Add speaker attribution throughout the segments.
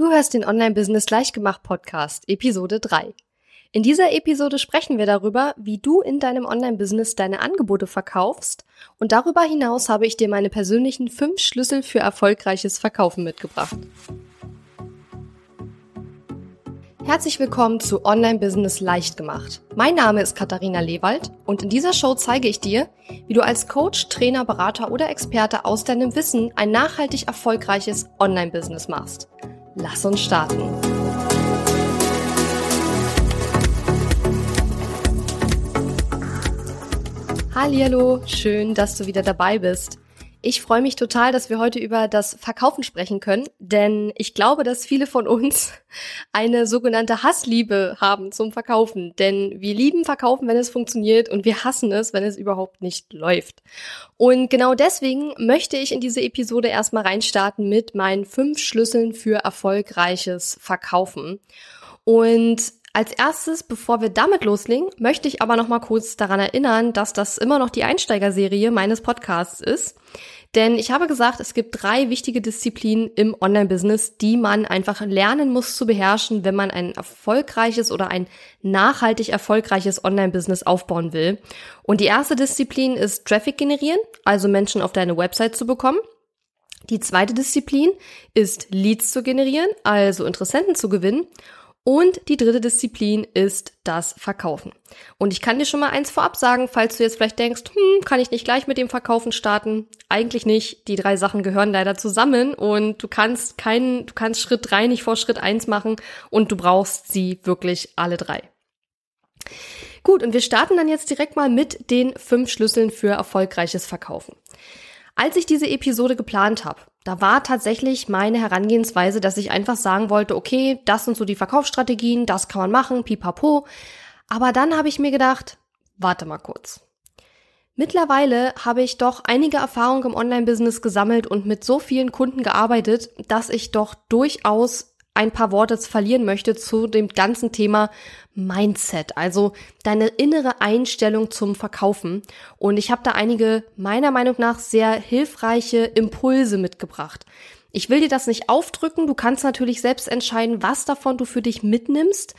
Speaker 1: Du hörst den Online-Business Leichtgemacht Podcast, Episode 3. In dieser Episode sprechen wir darüber, wie du in deinem Online-Business deine Angebote verkaufst und darüber hinaus habe ich dir meine persönlichen fünf Schlüssel für erfolgreiches Verkaufen mitgebracht. Herzlich willkommen zu Online Business leicht gemacht. Mein Name ist Katharina Lewald und in dieser Show zeige ich dir, wie du als Coach, Trainer, Berater oder Experte aus deinem Wissen ein nachhaltig erfolgreiches Online Business machst. Lass uns starten. Hallo, schön, dass du wieder dabei bist. Ich freue mich total, dass wir heute über das Verkaufen sprechen können, denn ich glaube, dass viele von uns eine sogenannte Hassliebe haben zum Verkaufen. Denn wir lieben Verkaufen, wenn es funktioniert und wir hassen es, wenn es überhaupt nicht läuft. Und genau deswegen möchte ich in diese Episode erstmal reinstarten mit meinen fünf Schlüsseln für erfolgreiches Verkaufen. Und als erstes, bevor wir damit loslegen, möchte ich aber noch mal kurz daran erinnern, dass das immer noch die Einsteigerserie meines Podcasts ist. Denn ich habe gesagt, es gibt drei wichtige Disziplinen im Online-Business, die man einfach lernen muss zu beherrschen, wenn man ein erfolgreiches oder ein nachhaltig erfolgreiches Online-Business aufbauen will. Und die erste Disziplin ist Traffic generieren, also Menschen auf deine Website zu bekommen. Die zweite Disziplin ist Leads zu generieren, also Interessenten zu gewinnen. Und die dritte Disziplin ist das Verkaufen. Und ich kann dir schon mal eins vorab sagen, falls du jetzt vielleicht denkst, hm, kann ich nicht gleich mit dem Verkaufen starten? Eigentlich nicht. Die drei Sachen gehören leider zusammen und du kannst keinen, du kannst Schritt drei nicht vor Schritt eins machen und du brauchst sie wirklich alle drei. Gut, und wir starten dann jetzt direkt mal mit den fünf Schlüsseln für erfolgreiches Verkaufen. Als ich diese Episode geplant habe, da war tatsächlich meine Herangehensweise, dass ich einfach sagen wollte, okay, das sind so die Verkaufsstrategien, das kann man machen, pipapo. Aber dann habe ich mir gedacht, warte mal kurz. Mittlerweile habe ich doch einige Erfahrungen im Online-Business gesammelt und mit so vielen Kunden gearbeitet, dass ich doch durchaus ein paar Worte verlieren möchte zu dem ganzen Thema Mindset, also deine innere Einstellung zum Verkaufen. Und ich habe da einige meiner Meinung nach sehr hilfreiche Impulse mitgebracht. Ich will dir das nicht aufdrücken, du kannst natürlich selbst entscheiden, was davon du für dich mitnimmst.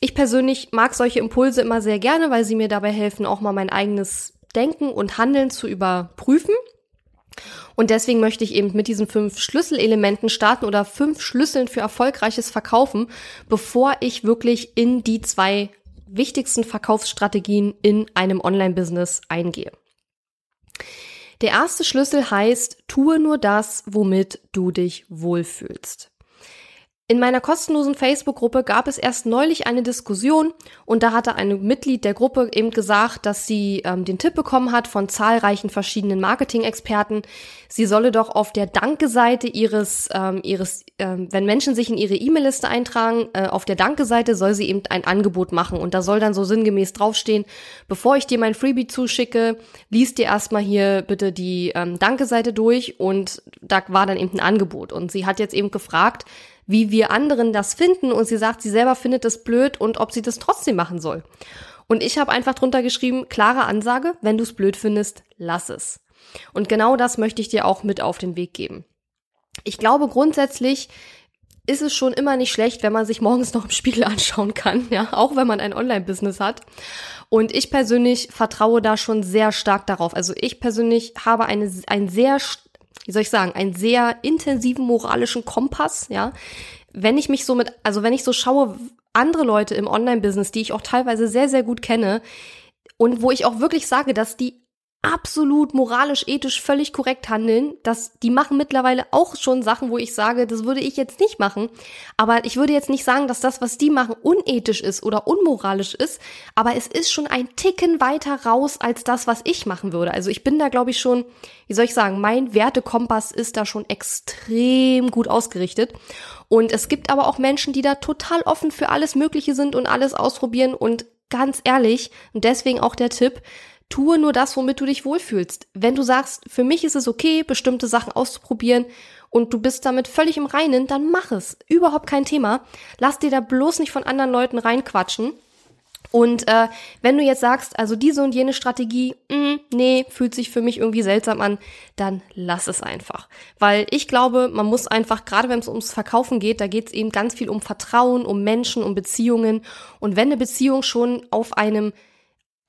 Speaker 1: Ich persönlich mag solche Impulse immer sehr gerne, weil sie mir dabei helfen, auch mal mein eigenes Denken und Handeln zu überprüfen. Und deswegen möchte ich eben mit diesen fünf Schlüsselelementen starten oder fünf Schlüsseln für erfolgreiches Verkaufen, bevor ich wirklich in die zwei wichtigsten Verkaufsstrategien in einem Online-Business eingehe. Der erste Schlüssel heißt, tue nur das, womit du dich wohlfühlst. In meiner kostenlosen Facebook-Gruppe gab es erst neulich eine Diskussion und da hatte ein Mitglied der Gruppe eben gesagt, dass sie ähm, den Tipp bekommen hat von zahlreichen verschiedenen Marketing-Experten, sie solle doch auf der Danke-Seite ihres, ähm, ihres ähm, wenn Menschen sich in ihre E-Mail-Liste eintragen, äh, auf der Danke-Seite soll sie eben ein Angebot machen und da soll dann so sinngemäß draufstehen, bevor ich dir mein Freebie zuschicke, liest dir erstmal hier bitte die ähm, Danke-Seite durch und da war dann eben ein Angebot. Und sie hat jetzt eben gefragt, wie wir anderen das finden und sie sagt, sie selber findet das blöd und ob sie das trotzdem machen soll. Und ich habe einfach drunter geschrieben, klare Ansage, wenn du es blöd findest, lass es. Und genau das möchte ich dir auch mit auf den Weg geben. Ich glaube grundsätzlich ist es schon immer nicht schlecht, wenn man sich morgens noch im Spiegel anschauen kann, ja, auch wenn man ein Online-Business hat. Und ich persönlich vertraue da schon sehr stark darauf. Also ich persönlich habe eine, ein sehr wie soll ich sagen, einen sehr intensiven moralischen Kompass, ja. Wenn ich mich so mit, also wenn ich so schaue, andere Leute im Online-Business, die ich auch teilweise sehr, sehr gut kenne, und wo ich auch wirklich sage, dass die absolut moralisch, ethisch völlig korrekt handeln. Das, die machen mittlerweile auch schon Sachen, wo ich sage, das würde ich jetzt nicht machen. Aber ich würde jetzt nicht sagen, dass das, was die machen, unethisch ist oder unmoralisch ist. Aber es ist schon ein Ticken weiter raus als das, was ich machen würde. Also ich bin da, glaube ich, schon, wie soll ich sagen, mein Wertekompass ist da schon extrem gut ausgerichtet. Und es gibt aber auch Menschen, die da total offen für alles Mögliche sind und alles ausprobieren und ganz ehrlich, und deswegen auch der Tipp, Tue nur das, womit du dich wohlfühlst. Wenn du sagst, für mich ist es okay, bestimmte Sachen auszuprobieren und du bist damit völlig im Reinen, dann mach es. Überhaupt kein Thema. Lass dir da bloß nicht von anderen Leuten reinquatschen. Und äh, wenn du jetzt sagst, also diese und jene Strategie, mh, mm, nee, fühlt sich für mich irgendwie seltsam an, dann lass es einfach. Weil ich glaube, man muss einfach, gerade wenn es ums Verkaufen geht, da geht es eben ganz viel um Vertrauen, um Menschen, um Beziehungen. Und wenn eine Beziehung schon auf einem,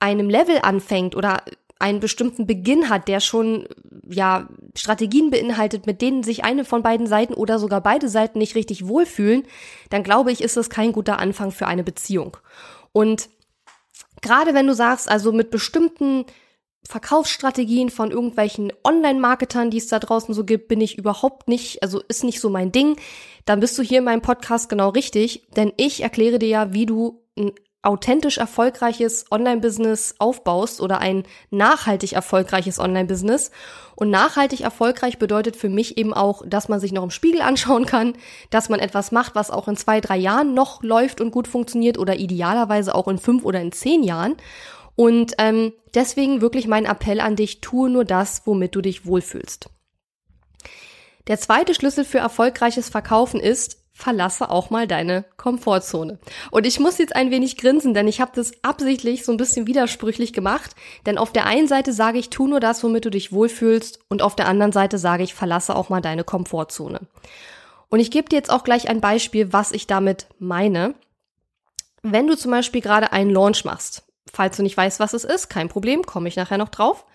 Speaker 1: einem Level anfängt oder einen bestimmten Beginn hat, der schon ja Strategien beinhaltet, mit denen sich eine von beiden Seiten oder sogar beide Seiten nicht richtig wohlfühlen, dann glaube ich, ist das kein guter Anfang für eine Beziehung. Und gerade wenn du sagst, also mit bestimmten Verkaufsstrategien von irgendwelchen Online-Marketern, die es da draußen so gibt, bin ich überhaupt nicht, also ist nicht so mein Ding, dann bist du hier in meinem Podcast genau richtig, denn ich erkläre dir ja, wie du ein authentisch erfolgreiches Online-Business aufbaust oder ein nachhaltig erfolgreiches Online-Business. Und nachhaltig erfolgreich bedeutet für mich eben auch, dass man sich noch im Spiegel anschauen kann, dass man etwas macht, was auch in zwei, drei Jahren noch läuft und gut funktioniert oder idealerweise auch in fünf oder in zehn Jahren. Und ähm, deswegen wirklich mein Appell an dich, tue nur das, womit du dich wohlfühlst. Der zweite Schlüssel für erfolgreiches Verkaufen ist, verlasse auch mal deine Komfortzone. Und ich muss jetzt ein wenig grinsen, denn ich habe das absichtlich so ein bisschen widersprüchlich gemacht. Denn auf der einen Seite sage ich, tu nur das, womit du dich wohlfühlst, und auf der anderen Seite sage ich, verlasse auch mal deine Komfortzone. Und ich gebe dir jetzt auch gleich ein Beispiel, was ich damit meine. Wenn du zum Beispiel gerade einen Launch machst, falls du nicht weißt, was es ist, kein Problem, komme ich nachher noch drauf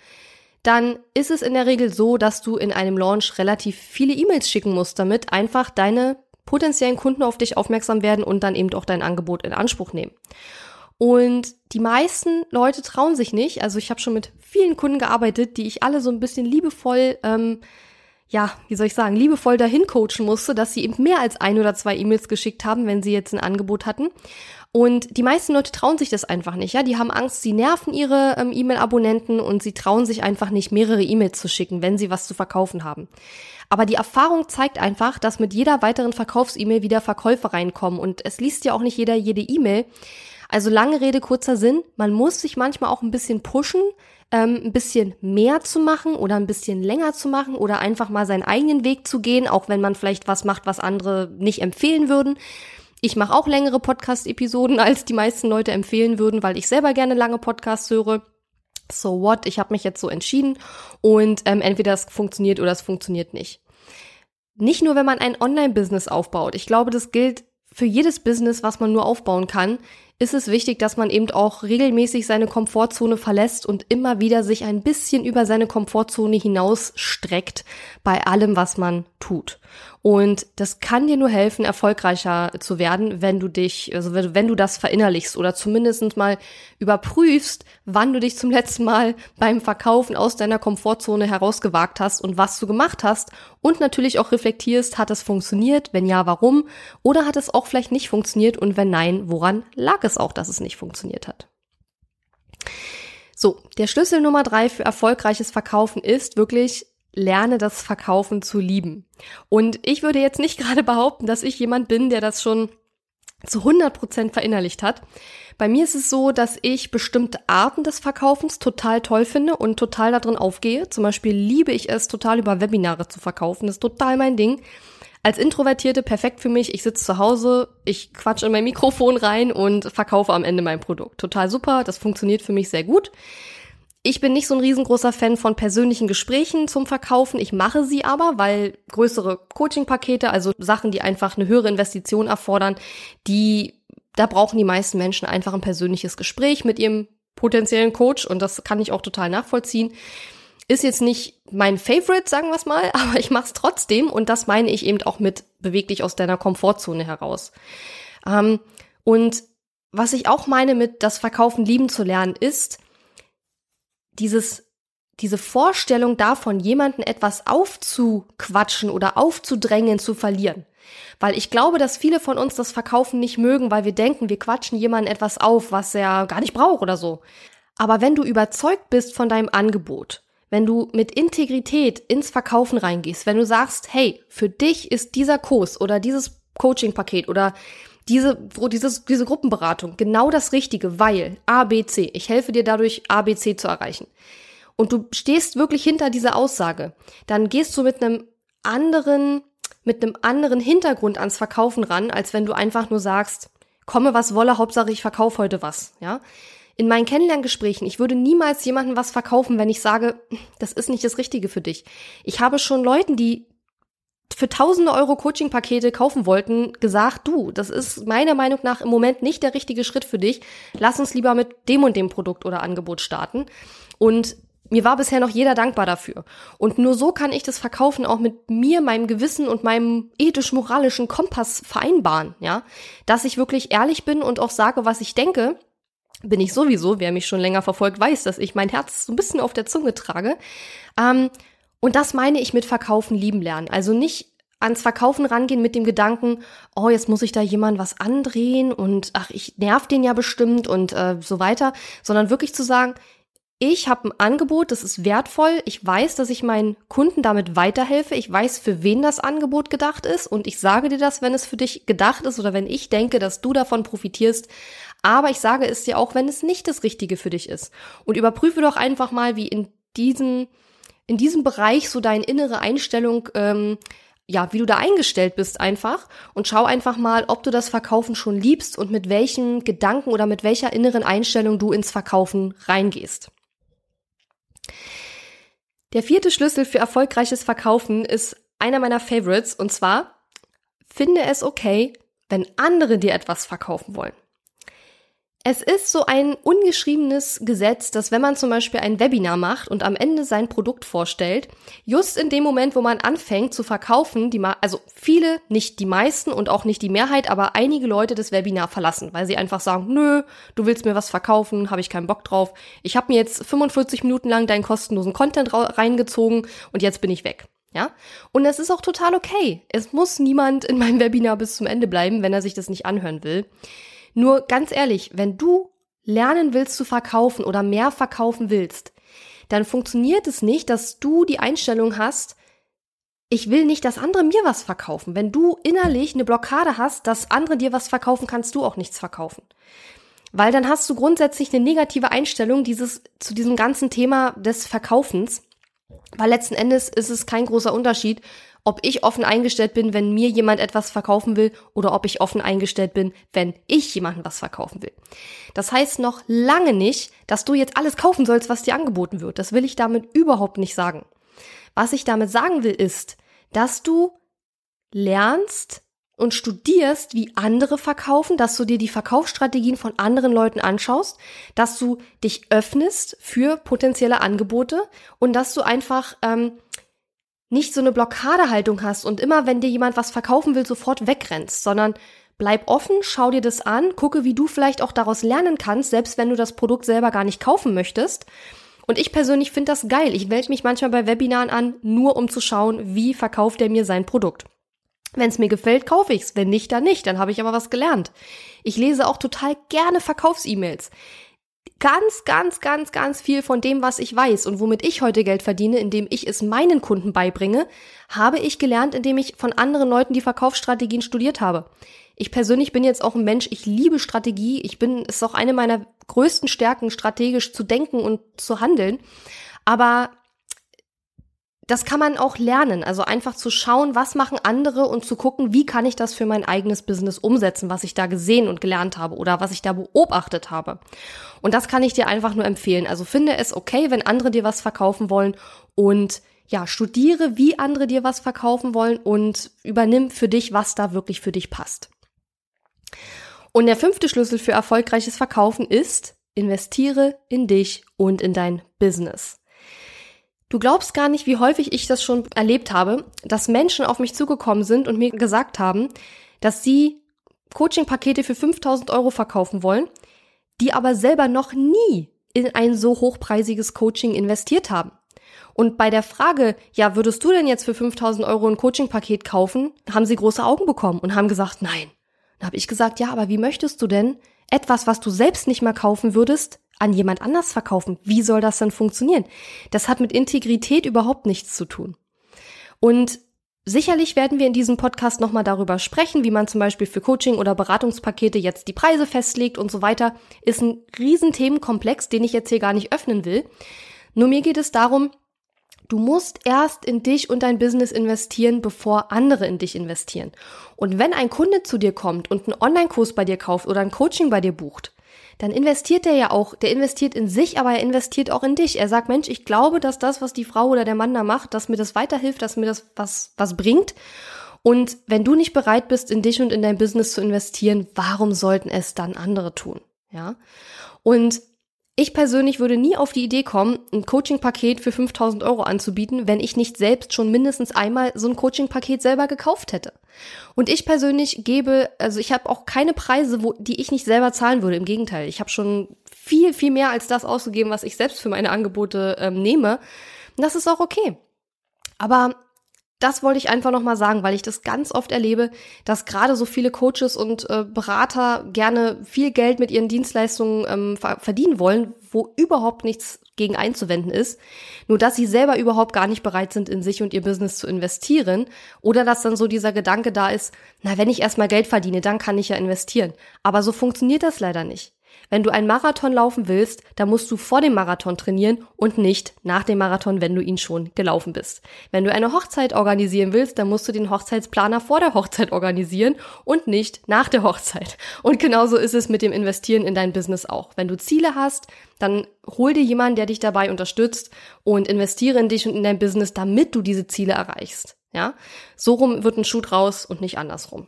Speaker 1: dann ist es in der Regel so, dass du in einem Launch relativ viele E-Mails schicken musst, damit einfach deine potenziellen Kunden auf dich aufmerksam werden und dann eben auch dein Angebot in Anspruch nehmen. Und die meisten Leute trauen sich nicht. Also ich habe schon mit vielen Kunden gearbeitet, die ich alle so ein bisschen liebevoll, ähm, ja, wie soll ich sagen, liebevoll dahin coachen musste, dass sie eben mehr als ein oder zwei E-Mails geschickt haben, wenn sie jetzt ein Angebot hatten. Und die meisten Leute trauen sich das einfach nicht, ja. Die haben Angst, sie nerven ihre ähm, E-Mail-Abonnenten und sie trauen sich einfach nicht, mehrere E-Mails zu schicken, wenn sie was zu verkaufen haben. Aber die Erfahrung zeigt einfach, dass mit jeder weiteren Verkaufs-E-Mail wieder Verkäufe reinkommen und es liest ja auch nicht jeder jede E-Mail. Also lange Rede, kurzer Sinn. Man muss sich manchmal auch ein bisschen pushen, ähm, ein bisschen mehr zu machen oder ein bisschen länger zu machen oder einfach mal seinen eigenen Weg zu gehen, auch wenn man vielleicht was macht, was andere nicht empfehlen würden. Ich mache auch längere Podcast-Episoden, als die meisten Leute empfehlen würden, weil ich selber gerne lange Podcasts höre so what, ich habe mich jetzt so entschieden und ähm, entweder es funktioniert oder es funktioniert nicht. Nicht nur, wenn man ein Online-Business aufbaut. Ich glaube, das gilt für jedes Business, was man nur aufbauen kann, ist es wichtig, dass man eben auch regelmäßig seine Komfortzone verlässt und immer wieder sich ein bisschen über seine Komfortzone hinaus streckt bei allem, was man tut. Und das kann dir nur helfen, erfolgreicher zu werden, wenn du dich, also wenn du das verinnerlichst oder zumindest mal überprüfst, wann du dich zum letzten Mal beim Verkaufen aus deiner Komfortzone herausgewagt hast und was du gemacht hast und natürlich auch reflektierst, hat es funktioniert? Wenn ja, warum? Oder hat es auch vielleicht nicht funktioniert? Und wenn nein, woran lag es auch, dass es nicht funktioniert hat? So, der Schlüssel Nummer drei für erfolgreiches Verkaufen ist wirklich lerne das Verkaufen zu lieben. Und ich würde jetzt nicht gerade behaupten, dass ich jemand bin, der das schon zu 100 Prozent verinnerlicht hat. Bei mir ist es so, dass ich bestimmte Arten des Verkaufens total toll finde und total darin aufgehe. Zum Beispiel liebe ich es, total über Webinare zu verkaufen. Das ist total mein Ding. Als Introvertierte perfekt für mich. Ich sitze zu Hause, ich quatsch in mein Mikrofon rein und verkaufe am Ende mein Produkt. Total super, das funktioniert für mich sehr gut. Ich bin nicht so ein riesengroßer Fan von persönlichen Gesprächen zum Verkaufen. Ich mache sie aber, weil größere Coaching-Pakete, also Sachen, die einfach eine höhere Investition erfordern, die, da brauchen die meisten Menschen einfach ein persönliches Gespräch mit ihrem potenziellen Coach und das kann ich auch total nachvollziehen. Ist jetzt nicht mein Favorite, sagen wir es mal, aber ich mache es trotzdem und das meine ich eben auch mit beweg dich aus deiner Komfortzone heraus. Ähm, und was ich auch meine mit das Verkaufen lieben zu lernen, ist, dieses, diese Vorstellung davon, jemanden etwas aufzuquatschen oder aufzudrängen, zu verlieren. Weil ich glaube, dass viele von uns das Verkaufen nicht mögen, weil wir denken, wir quatschen jemanden etwas auf, was er gar nicht braucht oder so. Aber wenn du überzeugt bist von deinem Angebot, wenn du mit Integrität ins Verkaufen reingehst, wenn du sagst, hey, für dich ist dieser Kurs oder dieses Coaching-Paket oder diese, dieses, diese Gruppenberatung genau das Richtige, weil A, B, C. Ich helfe dir dadurch, A, B, C zu erreichen. Und du stehst wirklich hinter dieser Aussage. Dann gehst du mit einem anderen, mit einem anderen Hintergrund ans Verkaufen ran, als wenn du einfach nur sagst, komme was wolle, Hauptsache ich verkaufe heute was, ja. In meinen Kennenlerngesprächen, ich würde niemals jemandem was verkaufen, wenn ich sage, das ist nicht das Richtige für dich. Ich habe schon Leuten, die für tausende Euro Coaching-Pakete kaufen wollten, gesagt, du, das ist meiner Meinung nach im Moment nicht der richtige Schritt für dich. Lass uns lieber mit dem und dem Produkt oder Angebot starten. Und mir war bisher noch jeder dankbar dafür. Und nur so kann ich das Verkaufen auch mit mir, meinem Gewissen und meinem ethisch-moralischen Kompass vereinbaren, ja. Dass ich wirklich ehrlich bin und auch sage, was ich denke, bin ich sowieso. Wer mich schon länger verfolgt, weiß, dass ich mein Herz so ein bisschen auf der Zunge trage. Ähm, und das meine ich mit Verkaufen lieben lernen. Also nicht ans Verkaufen rangehen mit dem Gedanken, oh, jetzt muss ich da jemand was andrehen und ach, ich nerv den ja bestimmt und äh, so weiter, sondern wirklich zu sagen, ich habe ein Angebot, das ist wertvoll. Ich weiß, dass ich meinen Kunden damit weiterhelfe. Ich weiß, für wen das Angebot gedacht ist. Und ich sage dir das, wenn es für dich gedacht ist oder wenn ich denke, dass du davon profitierst. Aber ich sage es dir auch, wenn es nicht das Richtige für dich ist. Und überprüfe doch einfach mal, wie in diesem, in diesem Bereich so deine innere Einstellung, ähm, ja, wie du da eingestellt bist einfach. Und schau einfach mal, ob du das Verkaufen schon liebst und mit welchen Gedanken oder mit welcher inneren Einstellung du ins Verkaufen reingehst. Der vierte Schlüssel für erfolgreiches Verkaufen ist einer meiner Favorites und zwar finde es okay, wenn andere dir etwas verkaufen wollen. Es ist so ein ungeschriebenes Gesetz, dass wenn man zum Beispiel ein Webinar macht und am Ende sein Produkt vorstellt, just in dem Moment, wo man anfängt zu verkaufen, die also viele, nicht die meisten und auch nicht die Mehrheit, aber einige Leute das Webinar verlassen, weil sie einfach sagen, nö, du willst mir was verkaufen, habe ich keinen Bock drauf. Ich habe mir jetzt 45 Minuten lang deinen kostenlosen Content reingezogen und jetzt bin ich weg. Ja? Und das ist auch total okay. Es muss niemand in meinem Webinar bis zum Ende bleiben, wenn er sich das nicht anhören will. Nur ganz ehrlich, wenn du lernen willst zu verkaufen oder mehr verkaufen willst, dann funktioniert es nicht, dass du die Einstellung hast, ich will nicht, dass andere mir was verkaufen. Wenn du innerlich eine Blockade hast, dass andere dir was verkaufen, kannst du auch nichts verkaufen. Weil dann hast du grundsätzlich eine negative Einstellung dieses, zu diesem ganzen Thema des Verkaufens. Weil letzten Endes ist es kein großer Unterschied, ob ich offen eingestellt bin, wenn mir jemand etwas verkaufen will oder ob ich offen eingestellt bin, wenn ich jemandem was verkaufen will. Das heißt noch lange nicht, dass du jetzt alles kaufen sollst, was dir angeboten wird. Das will ich damit überhaupt nicht sagen. Was ich damit sagen will, ist, dass du lernst und studierst, wie andere verkaufen, dass du dir die Verkaufsstrategien von anderen Leuten anschaust, dass du dich öffnest für potenzielle Angebote und dass du einfach ähm, nicht so eine Blockadehaltung hast und immer, wenn dir jemand was verkaufen will, sofort wegrennst, sondern bleib offen, schau dir das an, gucke, wie du vielleicht auch daraus lernen kannst, selbst wenn du das Produkt selber gar nicht kaufen möchtest. Und ich persönlich finde das geil. Ich melde mich manchmal bei Webinaren an, nur um zu schauen, wie verkauft er mir sein Produkt. Wenn es mir gefällt, kaufe ich's. Wenn nicht, dann nicht. Dann habe ich aber was gelernt. Ich lese auch total gerne Verkaufs-E-Mails ganz, ganz, ganz, ganz viel von dem, was ich weiß und womit ich heute Geld verdiene, indem ich es meinen Kunden beibringe, habe ich gelernt, indem ich von anderen Leuten die Verkaufsstrategien studiert habe. Ich persönlich bin jetzt auch ein Mensch, ich liebe Strategie. Ich bin, ist auch eine meiner größten Stärken, strategisch zu denken und zu handeln. Aber das kann man auch lernen. Also einfach zu schauen, was machen andere und zu gucken, wie kann ich das für mein eigenes Business umsetzen, was ich da gesehen und gelernt habe oder was ich da beobachtet habe. Und das kann ich dir einfach nur empfehlen. Also finde es okay, wenn andere dir was verkaufen wollen und ja, studiere, wie andere dir was verkaufen wollen und übernimm für dich, was da wirklich für dich passt. Und der fünfte Schlüssel für erfolgreiches Verkaufen ist, investiere in dich und in dein Business. Du glaubst gar nicht, wie häufig ich das schon erlebt habe, dass Menschen auf mich zugekommen sind und mir gesagt haben, dass sie Coaching-Pakete für 5000 Euro verkaufen wollen, die aber selber noch nie in ein so hochpreisiges Coaching investiert haben. Und bei der Frage, ja, würdest du denn jetzt für 5000 Euro ein Coaching-Paket kaufen, haben sie große Augen bekommen und haben gesagt, nein. Dann habe ich gesagt, ja, aber wie möchtest du denn etwas, was du selbst nicht mehr kaufen würdest, an jemand anders verkaufen. Wie soll das dann funktionieren? Das hat mit Integrität überhaupt nichts zu tun. Und Sicherlich werden wir in diesem Podcast nochmal darüber sprechen, wie man zum Beispiel für Coaching oder Beratungspakete jetzt die Preise festlegt und so weiter. Ist ein Riesenthemenkomplex, den ich jetzt hier gar nicht öffnen will. Nur mir geht es darum, Du musst erst in dich und dein Business investieren, bevor andere in dich investieren. Und wenn ein Kunde zu dir kommt und einen Online-Kurs bei dir kauft oder ein Coaching bei dir bucht, dann investiert der ja auch, der investiert in sich, aber er investiert auch in dich. Er sagt, Mensch, ich glaube, dass das, was die Frau oder der Mann da macht, dass mir das weiterhilft, dass mir das was, was bringt. Und wenn du nicht bereit bist, in dich und in dein Business zu investieren, warum sollten es dann andere tun? Ja. Und ich persönlich würde nie auf die Idee kommen, ein Coaching-Paket für 5000 Euro anzubieten, wenn ich nicht selbst schon mindestens einmal so ein Coaching-Paket selber gekauft hätte. Und ich persönlich gebe, also ich habe auch keine Preise, wo, die ich nicht selber zahlen würde. Im Gegenteil, ich habe schon viel, viel mehr als das ausgegeben, was ich selbst für meine Angebote ähm, nehme. Und das ist auch okay. Aber das wollte ich einfach nochmal sagen, weil ich das ganz oft erlebe, dass gerade so viele Coaches und äh, Berater gerne viel Geld mit ihren Dienstleistungen ähm, verdienen wollen, wo überhaupt nichts gegen einzuwenden ist. Nur dass sie selber überhaupt gar nicht bereit sind, in sich und ihr Business zu investieren. Oder dass dann so dieser Gedanke da ist, na, wenn ich erstmal Geld verdiene, dann kann ich ja investieren. Aber so funktioniert das leider nicht. Wenn du einen Marathon laufen willst, dann musst du vor dem Marathon trainieren und nicht nach dem Marathon, wenn du ihn schon gelaufen bist. Wenn du eine Hochzeit organisieren willst, dann musst du den Hochzeitsplaner vor der Hochzeit organisieren und nicht nach der Hochzeit. Und genauso ist es mit dem Investieren in dein Business auch. Wenn du Ziele hast, dann hol dir jemanden, der dich dabei unterstützt und investiere in dich und in dein Business, damit du diese Ziele erreichst. Ja, so rum wird ein Schuh draus und nicht andersrum.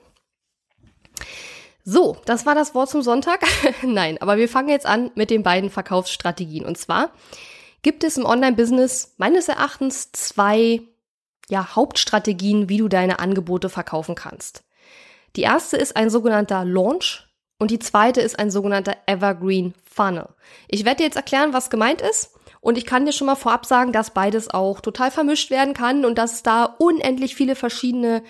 Speaker 1: So, das war das Wort zum Sonntag. Nein, aber wir fangen jetzt an mit den beiden Verkaufsstrategien. Und zwar gibt es im Online-Business meines Erachtens zwei ja, Hauptstrategien, wie du deine Angebote verkaufen kannst. Die erste ist ein sogenannter Launch und die zweite ist ein sogenannter Evergreen Funnel. Ich werde dir jetzt erklären, was gemeint ist. Und ich kann dir schon mal vorab sagen, dass beides auch total vermischt werden kann und dass es da unendlich viele verschiedene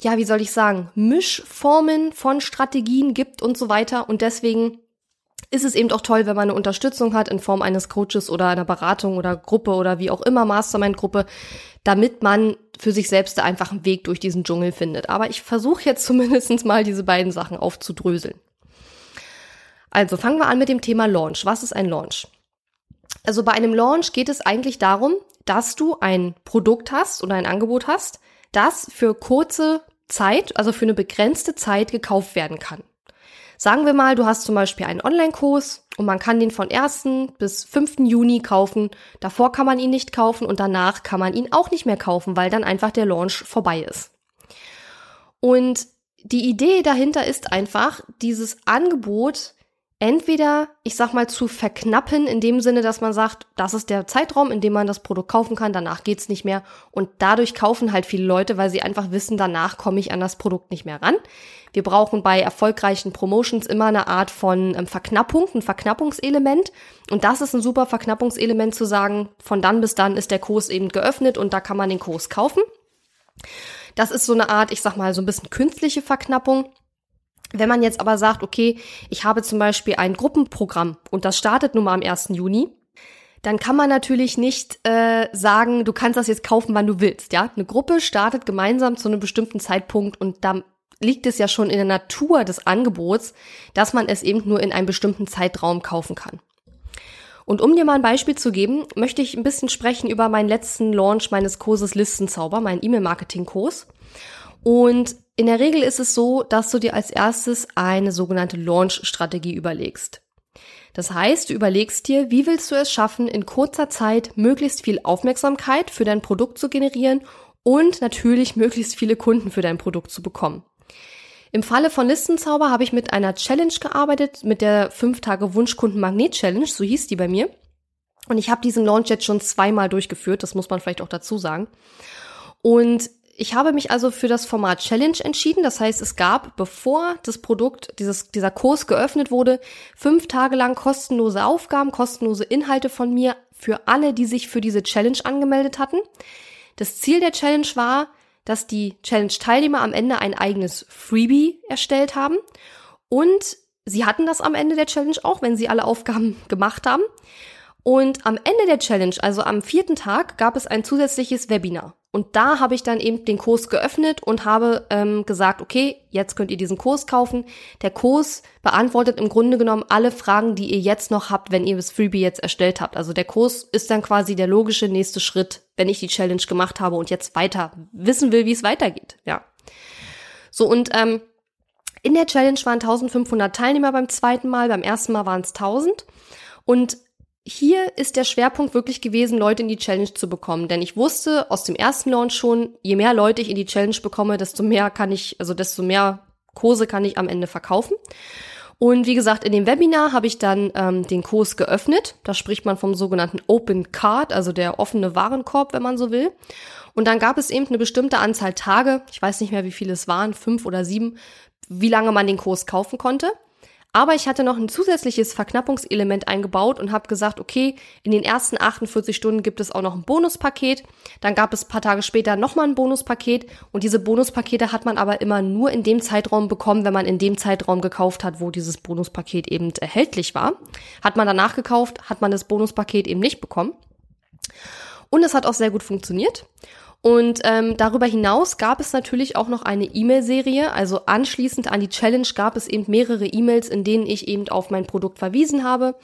Speaker 1: ja, wie soll ich sagen, Mischformen von Strategien gibt und so weiter. Und deswegen ist es eben auch toll, wenn man eine Unterstützung hat in Form eines Coaches oder einer Beratung oder Gruppe oder wie auch immer, Mastermind-Gruppe, damit man für sich selbst einfach einen Weg durch diesen Dschungel findet. Aber ich versuche jetzt zumindest mal diese beiden Sachen aufzudröseln. Also fangen wir an mit dem Thema Launch. Was ist ein Launch? Also bei einem Launch geht es eigentlich darum, dass du ein Produkt hast oder ein Angebot hast, das für kurze Zeit, also für eine begrenzte Zeit gekauft werden kann. Sagen wir mal, du hast zum Beispiel einen Online-Kurs und man kann den von 1. bis 5. Juni kaufen. Davor kann man ihn nicht kaufen und danach kann man ihn auch nicht mehr kaufen, weil dann einfach der Launch vorbei ist. Und die Idee dahinter ist einfach, dieses Angebot entweder, ich sag mal, zu verknappen, in dem Sinne, dass man sagt, das ist der Zeitraum, in dem man das Produkt kaufen kann, danach geht's nicht mehr. Und dadurch kaufen halt viele Leute, weil sie einfach wissen, danach komme ich an das Produkt nicht mehr ran. Wir brauchen bei erfolgreichen Promotions immer eine Art von ähm, Verknappung, ein Verknappungselement. Und das ist ein super Verknappungselement zu sagen, von dann bis dann ist der Kurs eben geöffnet und da kann man den Kurs kaufen. Das ist so eine Art, ich sag mal, so ein bisschen künstliche Verknappung. Wenn man jetzt aber sagt, okay, ich habe zum Beispiel ein Gruppenprogramm und das startet nun mal am 1. Juni, dann kann man natürlich nicht äh, sagen, du kannst das jetzt kaufen, wann du willst. Ja, eine Gruppe startet gemeinsam zu einem bestimmten Zeitpunkt und da liegt es ja schon in der Natur des Angebots, dass man es eben nur in einem bestimmten Zeitraum kaufen kann. Und um dir mal ein Beispiel zu geben, möchte ich ein bisschen sprechen über meinen letzten Launch meines Kurses Listenzauber, meinen E-Mail-Marketing-Kurs. Und in der Regel ist es so, dass du dir als erstes eine sogenannte Launch-Strategie überlegst. Das heißt, du überlegst dir, wie willst du es schaffen, in kurzer Zeit möglichst viel Aufmerksamkeit für dein Produkt zu generieren und natürlich möglichst viele Kunden für dein Produkt zu bekommen. Im Falle von Listenzauber habe ich mit einer Challenge gearbeitet, mit der 5 Tage Wunschkunden Magnet Challenge, so hieß die bei mir. Und ich habe diesen Launch jetzt schon zweimal durchgeführt, das muss man vielleicht auch dazu sagen. Und ich habe mich also für das Format Challenge entschieden. Das heißt, es gab, bevor das Produkt, dieses, dieser Kurs geöffnet wurde, fünf Tage lang kostenlose Aufgaben, kostenlose Inhalte von mir für alle, die sich für diese Challenge angemeldet hatten. Das Ziel der Challenge war, dass die Challenge-Teilnehmer am Ende ein eigenes Freebie erstellt haben. Und sie hatten das am Ende der Challenge auch, wenn sie alle Aufgaben gemacht haben. Und am Ende der Challenge, also am vierten Tag, gab es ein zusätzliches Webinar. Und da habe ich dann eben den Kurs geöffnet und habe ähm, gesagt, okay, jetzt könnt ihr diesen Kurs kaufen. Der Kurs beantwortet im Grunde genommen alle Fragen, die ihr jetzt noch habt, wenn ihr das Freebie jetzt erstellt habt. Also der Kurs ist dann quasi der logische nächste Schritt, wenn ich die Challenge gemacht habe und jetzt weiter wissen will, wie es weitergeht. Ja. So und ähm, in der Challenge waren 1500 Teilnehmer beim zweiten Mal, beim ersten Mal waren es 1000 und hier ist der Schwerpunkt wirklich gewesen, Leute in die Challenge zu bekommen. Denn ich wusste aus dem ersten Launch schon, je mehr Leute ich in die Challenge bekomme, desto mehr kann ich, also desto mehr Kurse kann ich am Ende verkaufen. Und wie gesagt, in dem Webinar habe ich dann ähm, den Kurs geöffnet. Da spricht man vom sogenannten Open Card, also der offene Warenkorb, wenn man so will. Und dann gab es eben eine bestimmte Anzahl Tage, ich weiß nicht mehr, wie viele es waren, fünf oder sieben, wie lange man den Kurs kaufen konnte. Aber ich hatte noch ein zusätzliches Verknappungselement eingebaut und habe gesagt, okay, in den ersten 48 Stunden gibt es auch noch ein Bonuspaket. Dann gab es paar Tage später nochmal ein Bonuspaket und diese Bonuspakete hat man aber immer nur in dem Zeitraum bekommen, wenn man in dem Zeitraum gekauft hat, wo dieses Bonuspaket eben erhältlich war. Hat man danach gekauft, hat man das Bonuspaket eben nicht bekommen. Und es hat auch sehr gut funktioniert. Und ähm, darüber hinaus gab es natürlich auch noch eine E-Mail-Serie. Also anschließend an die Challenge gab es eben mehrere E-Mails, in denen ich eben auf mein Produkt verwiesen habe.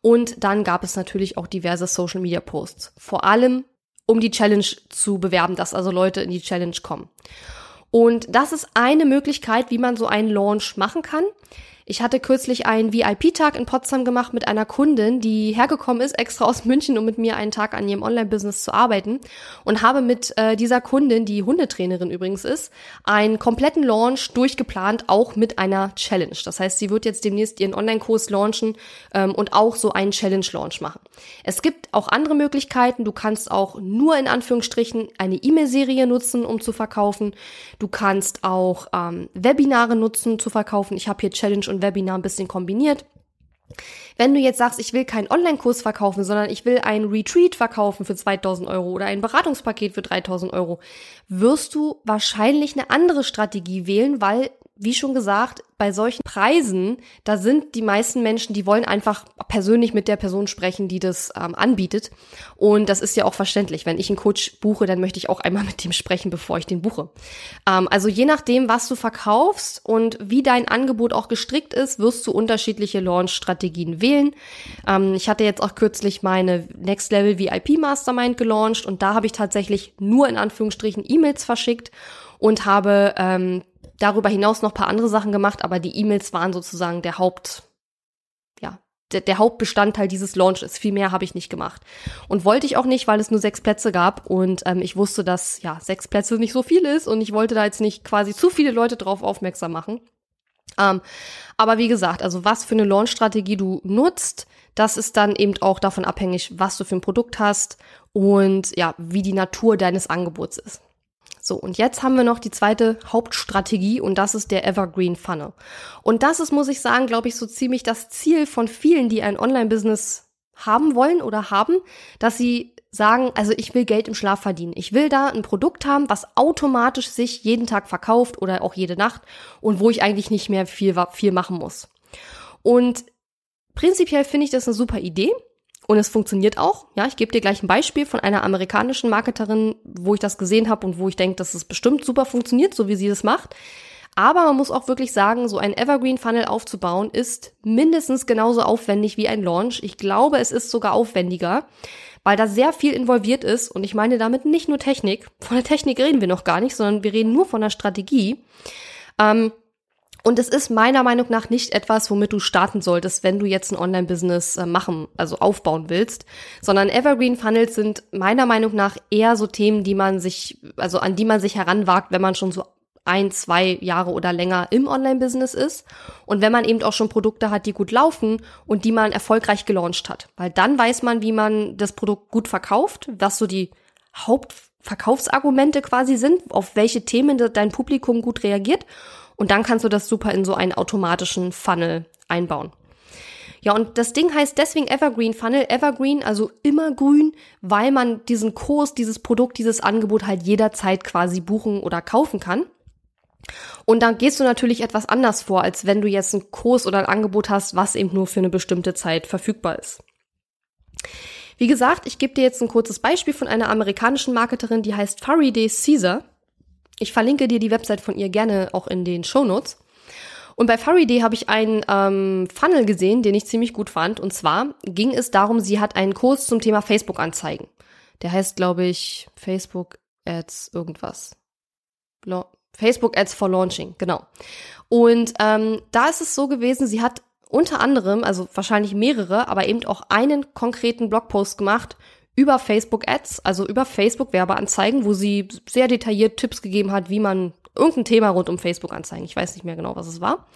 Speaker 1: Und dann gab es natürlich auch diverse Social-Media-Posts. Vor allem, um die Challenge zu bewerben, dass also Leute in die Challenge kommen. Und das ist eine Möglichkeit, wie man so einen Launch machen kann. Ich hatte kürzlich einen VIP-Tag in Potsdam gemacht mit einer Kundin, die hergekommen ist, extra aus München, um mit mir einen Tag an ihrem Online-Business zu arbeiten und habe mit äh, dieser Kundin, die Hundetrainerin übrigens ist, einen kompletten Launch durchgeplant, auch mit einer Challenge. Das heißt, sie wird jetzt demnächst ihren Online-Kurs launchen ähm, und auch so einen Challenge-Launch machen. Es gibt auch andere Möglichkeiten. Du kannst auch nur in Anführungsstrichen eine E-Mail-Serie nutzen, um zu verkaufen. Du kannst auch ähm, Webinare nutzen, zu verkaufen. Ich habe hier Challenge und Webinar ein bisschen kombiniert. Wenn du jetzt sagst, ich will keinen Online-Kurs verkaufen, sondern ich will ein Retreat verkaufen für 2000 Euro oder ein Beratungspaket für 3000 Euro, wirst du wahrscheinlich eine andere Strategie wählen, weil wie schon gesagt, bei solchen Preisen, da sind die meisten Menschen, die wollen einfach persönlich mit der Person sprechen, die das ähm, anbietet. Und das ist ja auch verständlich. Wenn ich einen Coach buche, dann möchte ich auch einmal mit dem sprechen, bevor ich den buche. Ähm, also je nachdem, was du verkaufst und wie dein Angebot auch gestrickt ist, wirst du unterschiedliche Launch-Strategien wählen. Ähm, ich hatte jetzt auch kürzlich meine Next Level VIP Mastermind gelauncht und da habe ich tatsächlich nur in Anführungsstrichen E-Mails verschickt und habe ähm, darüber hinaus noch paar andere Sachen gemacht, aber die E-Mails waren sozusagen der Haupt, ja, der, der Hauptbestandteil dieses Launches. Viel mehr habe ich nicht gemacht. Und wollte ich auch nicht, weil es nur sechs Plätze gab und ähm, ich wusste, dass ja sechs Plätze nicht so viel ist und ich wollte da jetzt nicht quasi zu viele Leute drauf aufmerksam machen. Ähm, aber wie gesagt, also was für eine Launch-Strategie du nutzt, das ist dann eben auch davon abhängig, was du für ein Produkt hast und ja, wie die Natur deines Angebots ist. So, und jetzt haben wir noch die zweite Hauptstrategie und das ist der Evergreen Funnel. Und das ist, muss ich sagen, glaube ich, so ziemlich das Ziel von vielen, die ein Online-Business haben wollen oder haben, dass sie sagen, also ich will Geld im Schlaf verdienen. Ich will da ein Produkt haben, was automatisch sich jeden Tag verkauft oder auch jede Nacht und wo ich eigentlich nicht mehr viel, viel machen muss. Und prinzipiell finde ich das eine super Idee. Und es funktioniert auch. Ja, ich gebe dir gleich ein Beispiel von einer amerikanischen Marketerin, wo ich das gesehen habe und wo ich denke, dass es bestimmt super funktioniert, so wie sie das macht. Aber man muss auch wirklich sagen, so ein Evergreen Funnel aufzubauen ist mindestens genauso aufwendig wie ein Launch. Ich glaube, es ist sogar aufwendiger, weil da sehr viel involviert ist. Und ich meine damit nicht nur Technik. Von der Technik reden wir noch gar nicht, sondern wir reden nur von der Strategie. Ähm, und es ist meiner Meinung nach nicht etwas, womit du starten solltest, wenn du jetzt ein Online-Business äh, machen, also aufbauen willst, sondern Evergreen Funnels sind meiner Meinung nach eher so Themen, die man sich, also an die man sich heranwagt, wenn man schon so ein, zwei Jahre oder länger im Online-Business ist und wenn man eben auch schon Produkte hat, die gut laufen und die man erfolgreich gelauncht hat. Weil dann weiß man, wie man das Produkt gut verkauft, was so die Hauptverkaufsargumente quasi sind, auf welche Themen dein Publikum gut reagiert und dann kannst du das super in so einen automatischen Funnel einbauen. Ja, und das Ding heißt deswegen Evergreen Funnel. Evergreen, also immer grün, weil man diesen Kurs, dieses Produkt, dieses Angebot halt jederzeit quasi buchen oder kaufen kann. Und dann gehst du natürlich etwas anders vor, als wenn du jetzt einen Kurs oder ein Angebot hast, was eben nur für eine bestimmte Zeit verfügbar ist. Wie gesagt, ich gebe dir jetzt ein kurzes Beispiel von einer amerikanischen Marketerin, die heißt Fariday Caesar. Ich verlinke dir die Website von ihr gerne auch in den Show Notes. Und bei Fariday habe ich einen ähm, Funnel gesehen, den ich ziemlich gut fand. Und zwar ging es darum, sie hat einen Kurs zum Thema Facebook-Anzeigen. Der heißt, glaube ich, Facebook Ads irgendwas. La Facebook Ads for Launching, genau. Und ähm, da ist es so gewesen, sie hat unter anderem, also wahrscheinlich mehrere, aber eben auch einen konkreten Blogpost gemacht über Facebook Ads, also über Facebook Werbeanzeigen, wo sie sehr detailliert Tipps gegeben hat, wie man irgendein Thema rund um Facebook Anzeigen, ich weiß nicht mehr genau, was es war.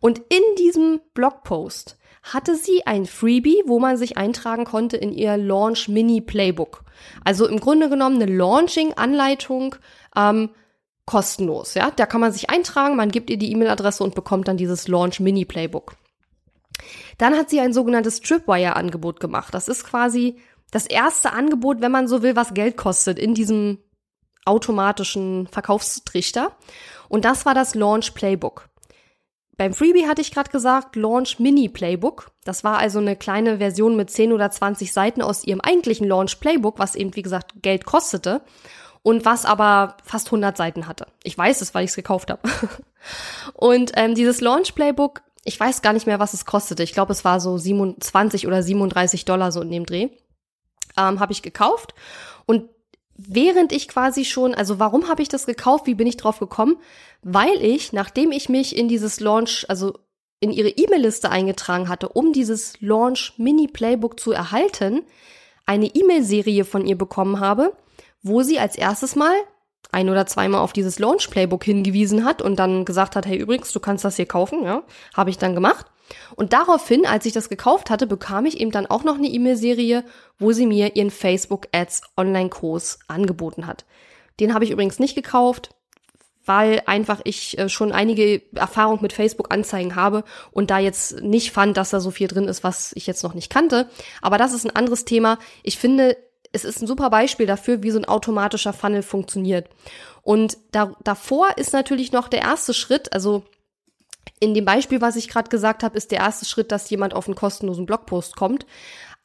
Speaker 1: Und in diesem Blogpost hatte sie ein Freebie, wo man sich eintragen konnte in ihr Launch Mini Playbook. Also im Grunde genommen eine Launching-Anleitung ähm, kostenlos. Ja, da kann man sich eintragen, man gibt ihr die E-Mail-Adresse und bekommt dann dieses Launch Mini Playbook. Dann hat sie ein sogenanntes Tripwire-Angebot gemacht. Das ist quasi das erste Angebot, wenn man so will, was Geld kostet in diesem automatischen Verkaufstrichter. Und das war das Launch Playbook. Beim Freebie hatte ich gerade gesagt, Launch Mini Playbook. Das war also eine kleine Version mit 10 oder 20 Seiten aus ihrem eigentlichen Launch Playbook, was eben, wie gesagt, Geld kostete und was aber fast 100 Seiten hatte. Ich weiß es, weil ich es gekauft habe. und ähm, dieses Launch Playbook, ich weiß gar nicht mehr, was es kostete. Ich glaube, es war so 27 oder 37 Dollar so in dem Dreh. Ähm, habe ich gekauft und während ich quasi schon, also warum habe ich das gekauft, wie bin ich drauf gekommen? Weil ich, nachdem ich mich in dieses Launch, also in ihre E-Mail-Liste eingetragen hatte, um dieses Launch Mini Playbook zu erhalten, eine E-Mail-Serie von ihr bekommen habe, wo sie als erstes mal ein oder zweimal auf dieses Launch Playbook hingewiesen hat und dann gesagt hat, hey übrigens, du kannst das hier kaufen, ja, habe ich dann gemacht. Und daraufhin, als ich das gekauft hatte, bekam ich eben dann auch noch eine E-Mail-Serie, wo sie mir ihren Facebook Ads Online-Kurs angeboten hat. Den habe ich übrigens nicht gekauft, weil einfach ich äh, schon einige Erfahrung mit Facebook-Anzeigen habe und da jetzt nicht fand, dass da so viel drin ist, was ich jetzt noch nicht kannte. Aber das ist ein anderes Thema. Ich finde, es ist ein super Beispiel dafür, wie so ein automatischer Funnel funktioniert. Und da, davor ist natürlich noch der erste Schritt, also in dem Beispiel, was ich gerade gesagt habe, ist der erste Schritt, dass jemand auf einen kostenlosen Blogpost kommt.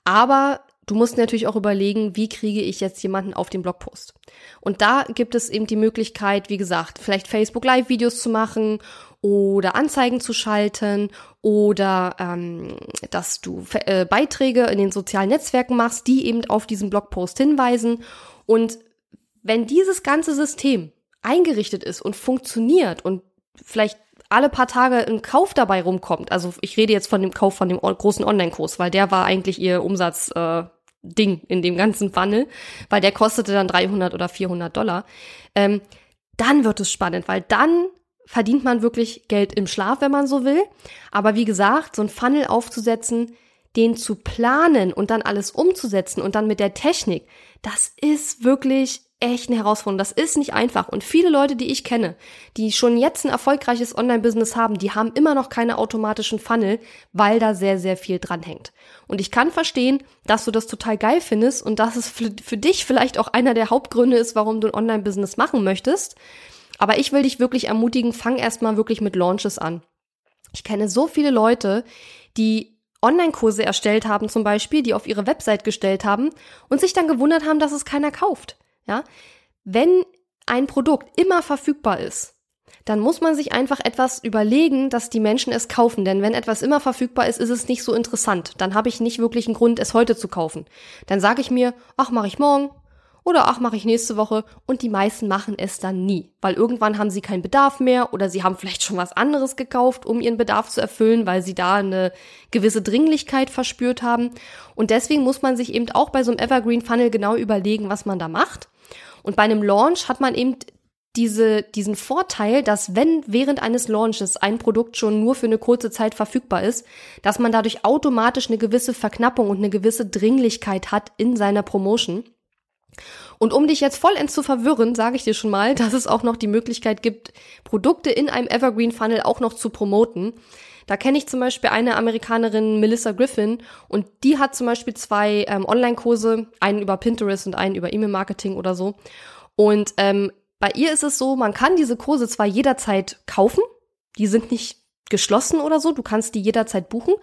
Speaker 1: Aber du musst natürlich auch überlegen, wie kriege ich jetzt jemanden auf den Blogpost. Und da gibt es eben die Möglichkeit, wie gesagt, vielleicht Facebook Live-Videos zu machen oder Anzeigen zu schalten oder ähm, dass du äh, Beiträge in den sozialen Netzwerken machst, die eben auf diesen Blogpost hinweisen. Und wenn dieses ganze System eingerichtet ist und funktioniert und vielleicht alle paar Tage ein Kauf dabei rumkommt, also ich rede jetzt von dem Kauf von dem großen Online-Kurs, weil der war eigentlich ihr Umsatz äh, Ding in dem ganzen Funnel, weil der kostete dann 300 oder 400 Dollar, ähm, dann wird es spannend, weil dann verdient man wirklich Geld im Schlaf, wenn man so will. Aber wie gesagt, so ein Funnel aufzusetzen, den zu planen und dann alles umzusetzen und dann mit der Technik, das ist wirklich echt eine Herausforderung. Das ist nicht einfach. Und viele Leute, die ich kenne, die schon jetzt ein erfolgreiches Online-Business haben, die haben immer noch keine automatischen Funnel, weil da sehr, sehr viel dranhängt. Und ich kann verstehen, dass du das total geil findest und dass es für, für dich vielleicht auch einer der Hauptgründe ist, warum du ein Online-Business machen möchtest. Aber ich will dich wirklich ermutigen, fang erstmal wirklich mit Launches an. Ich kenne so viele Leute, die Online-Kurse erstellt haben zum Beispiel, die auf ihre Website gestellt haben und sich dann gewundert haben, dass es keiner kauft. Ja, wenn ein Produkt immer verfügbar ist, dann muss man sich einfach etwas überlegen, dass die Menschen es kaufen. Denn wenn etwas immer verfügbar ist, ist es nicht so interessant. Dann habe ich nicht wirklich einen Grund, es heute zu kaufen. Dann sage ich mir, ach, mache ich morgen oder ach, mache ich nächste Woche. Und die meisten machen es dann nie, weil irgendwann haben sie keinen Bedarf mehr oder sie haben vielleicht schon was anderes gekauft, um ihren Bedarf zu erfüllen, weil sie da eine gewisse Dringlichkeit verspürt haben. Und deswegen muss man sich eben auch bei so einem Evergreen Funnel genau überlegen, was man da macht. Und bei einem Launch hat man eben diese, diesen Vorteil, dass wenn während eines Launches ein Produkt schon nur für eine kurze Zeit verfügbar ist, dass man dadurch automatisch eine gewisse Verknappung und eine gewisse Dringlichkeit hat in seiner Promotion. Und um dich jetzt vollends zu verwirren, sage ich dir schon mal, dass es auch noch die Möglichkeit gibt, Produkte in einem Evergreen Funnel auch noch zu promoten. Da kenne ich zum Beispiel eine Amerikanerin, Melissa Griffin, und die hat zum Beispiel zwei ähm, Online-Kurse, einen über Pinterest und einen über E-Mail-Marketing oder so. Und ähm, bei ihr ist es so, man kann diese Kurse zwar jederzeit kaufen, die sind nicht geschlossen oder so. Du kannst die jederzeit buchen.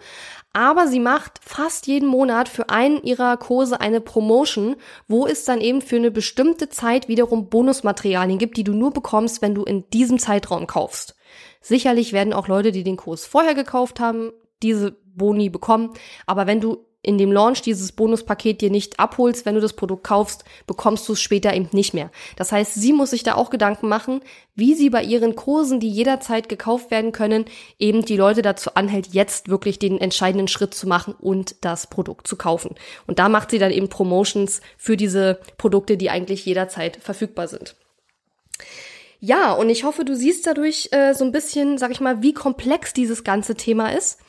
Speaker 1: Aber sie macht fast jeden Monat für einen ihrer Kurse eine Promotion, wo es dann eben für eine bestimmte Zeit wiederum Bonusmaterialien gibt, die du nur bekommst, wenn du in diesem Zeitraum kaufst. Sicherlich werden auch Leute, die den Kurs vorher gekauft haben, diese Boni bekommen. Aber wenn du in dem Launch dieses Bonuspaket dir nicht abholst, wenn du das Produkt kaufst, bekommst du es später eben nicht mehr. Das heißt, sie muss sich da auch Gedanken machen, wie sie bei ihren Kursen, die jederzeit gekauft werden können, eben die Leute dazu anhält, jetzt wirklich den entscheidenden Schritt zu machen und das Produkt zu kaufen. Und da macht sie dann eben Promotions für diese Produkte, die eigentlich jederzeit verfügbar sind. Ja, und ich hoffe, du siehst dadurch äh, so ein bisschen, sag ich mal, wie komplex dieses ganze Thema ist.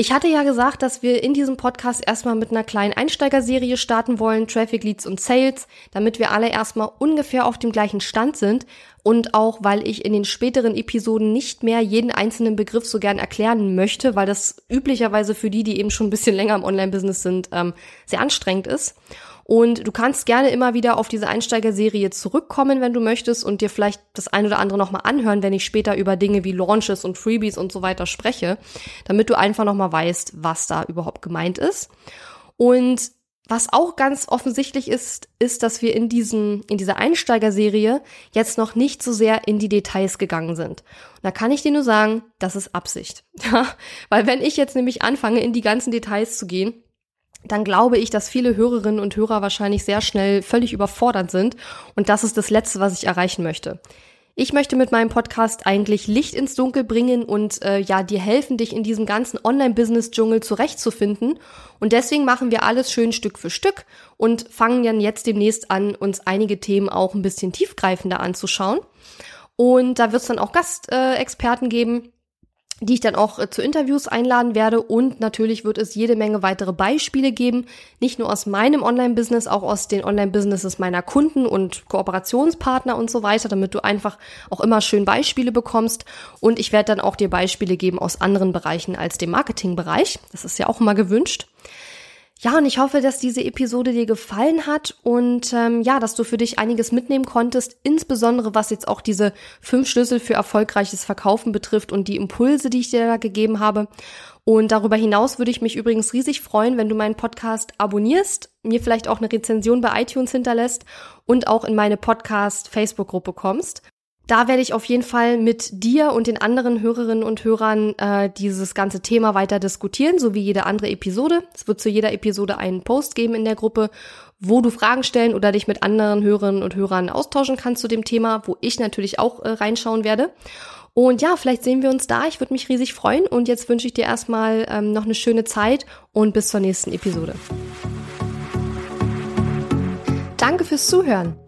Speaker 1: Ich hatte ja gesagt, dass wir in diesem Podcast erstmal mit einer kleinen Einsteigerserie starten wollen, Traffic Leads und Sales, damit wir alle erstmal ungefähr auf dem gleichen Stand sind und auch, weil ich in den späteren Episoden nicht mehr jeden einzelnen Begriff so gern erklären möchte, weil das üblicherweise für die, die eben schon ein bisschen länger im Online-Business sind, ähm, sehr anstrengend ist. Und du kannst gerne immer wieder auf diese Einsteigerserie zurückkommen, wenn du möchtest und dir vielleicht das ein oder andere nochmal anhören, wenn ich später über Dinge wie Launches und Freebies und so weiter spreche, damit du einfach nochmal weißt, was da überhaupt gemeint ist. Und was auch ganz offensichtlich ist, ist, dass wir in diesen, in dieser Einsteigerserie jetzt noch nicht so sehr in die Details gegangen sind. Und da kann ich dir nur sagen, das ist Absicht. Weil wenn ich jetzt nämlich anfange, in die ganzen Details zu gehen, dann glaube ich, dass viele Hörerinnen und Hörer wahrscheinlich sehr schnell völlig überfordert sind. Und das ist das Letzte, was ich erreichen möchte. Ich möchte mit meinem Podcast eigentlich Licht ins Dunkel bringen und äh, ja dir helfen, dich in diesem ganzen Online-Business-Dschungel zurechtzufinden. Und deswegen machen wir alles schön Stück für Stück und fangen dann jetzt demnächst an, uns einige Themen auch ein bisschen tiefgreifender anzuschauen. Und da wird es dann auch Gastexperten äh, geben, die ich dann auch äh, zu Interviews einladen werde und natürlich wird es jede Menge weitere Beispiele geben, nicht nur aus meinem Online-Business, auch aus den Online-Businesses meiner Kunden und Kooperationspartner und so weiter, damit du einfach auch immer schön Beispiele bekommst und ich werde dann auch dir Beispiele geben aus anderen Bereichen als dem Marketingbereich. Das ist ja auch immer gewünscht. Ja, und ich hoffe, dass diese Episode dir gefallen hat und ähm, ja, dass du für dich einiges mitnehmen konntest, insbesondere was jetzt auch diese fünf Schlüssel für erfolgreiches Verkaufen betrifft und die Impulse, die ich dir da gegeben habe. Und darüber hinaus würde ich mich übrigens riesig freuen, wenn du meinen Podcast abonnierst, mir vielleicht auch eine Rezension bei iTunes hinterlässt und auch in meine Podcast Facebook-Gruppe kommst. Da werde ich auf jeden Fall mit dir und den anderen Hörerinnen und Hörern äh, dieses ganze Thema weiter diskutieren, so wie jede andere Episode. Es wird zu jeder Episode einen Post geben in der Gruppe, wo du Fragen stellen oder dich mit anderen Hörerinnen und Hörern austauschen kannst zu dem Thema, wo ich natürlich auch äh, reinschauen werde. Und ja, vielleicht sehen wir uns da. Ich würde mich riesig freuen. Und jetzt wünsche ich dir erstmal ähm, noch eine schöne Zeit und bis zur nächsten Episode. Danke fürs Zuhören.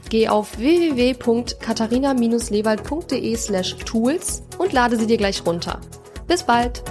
Speaker 1: Geh auf www.katharina-lewald.de slash tools und lade sie dir gleich runter. Bis bald!